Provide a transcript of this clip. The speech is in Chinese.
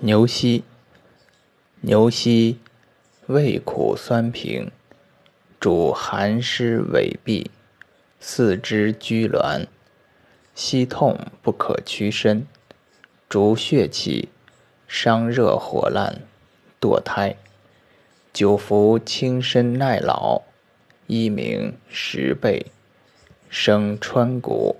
牛膝，牛膝，味苦酸平，主寒湿痿痹，四肢拘挛，膝痛不可屈伸，逐血气，伤热火烂，堕胎。久服轻身耐老，一名十倍，生川谷。